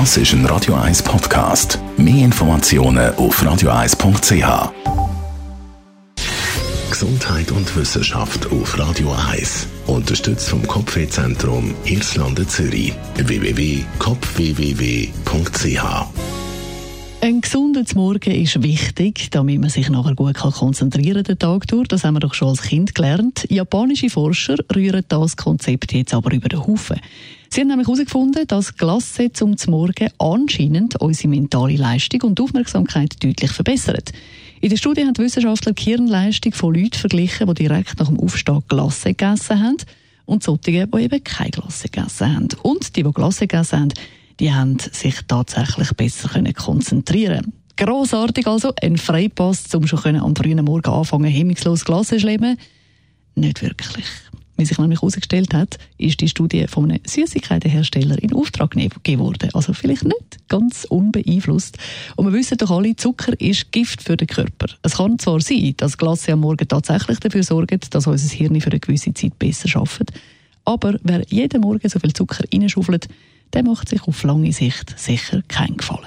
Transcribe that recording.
Das ist ein Radio 1 Podcast. Mehr Informationen auf radio1.ch. Gesundheit und Wissenschaft auf Radio 1. Unterstützt vom Kopfwehzentrum Irlande Zürich. www.kopfwww.ch ein gesunder Morgen ist wichtig, damit man sich nachher gut konzentrieren kann den Tag durch. Das haben wir doch schon als Kind gelernt. Japanische Forscher rühren das Konzept jetzt aber über den Haufen. Sie haben nämlich herausgefunden, dass Glasse zum Morgen anscheinend unsere mentale Leistung und Aufmerksamkeit deutlich verbessert. In der Studie haben die Wissenschaftler die Hirnleistung von Leuten verglichen, die direkt nach dem Aufstehen Glasse gegessen haben und solche, die eben keine Glasse gegessen haben. Und die, die Glasse gegessen haben, die haben sich tatsächlich besser können konzentrieren Grossartig also, ein Freipass, um schon am frühen Morgen anfangen, hemmungslos Glas zu schlemmen? Nicht wirklich. Wie sich nämlich herausgestellt hat, ist die Studie von einem Süßigkeitenhersteller in Auftrag gegeben worden. Also vielleicht nicht ganz unbeeinflusst. Und wir wissen doch alle, Zucker ist Gift für den Körper. Es kann zwar sein, dass Glas am Morgen tatsächlich dafür sorgt, dass unser Hirn für eine gewisse Zeit besser arbeitet, aber wer jeden Morgen so viel Zucker reinschaufelt, der macht sich auf lange Sicht sicher keinen Gefallen.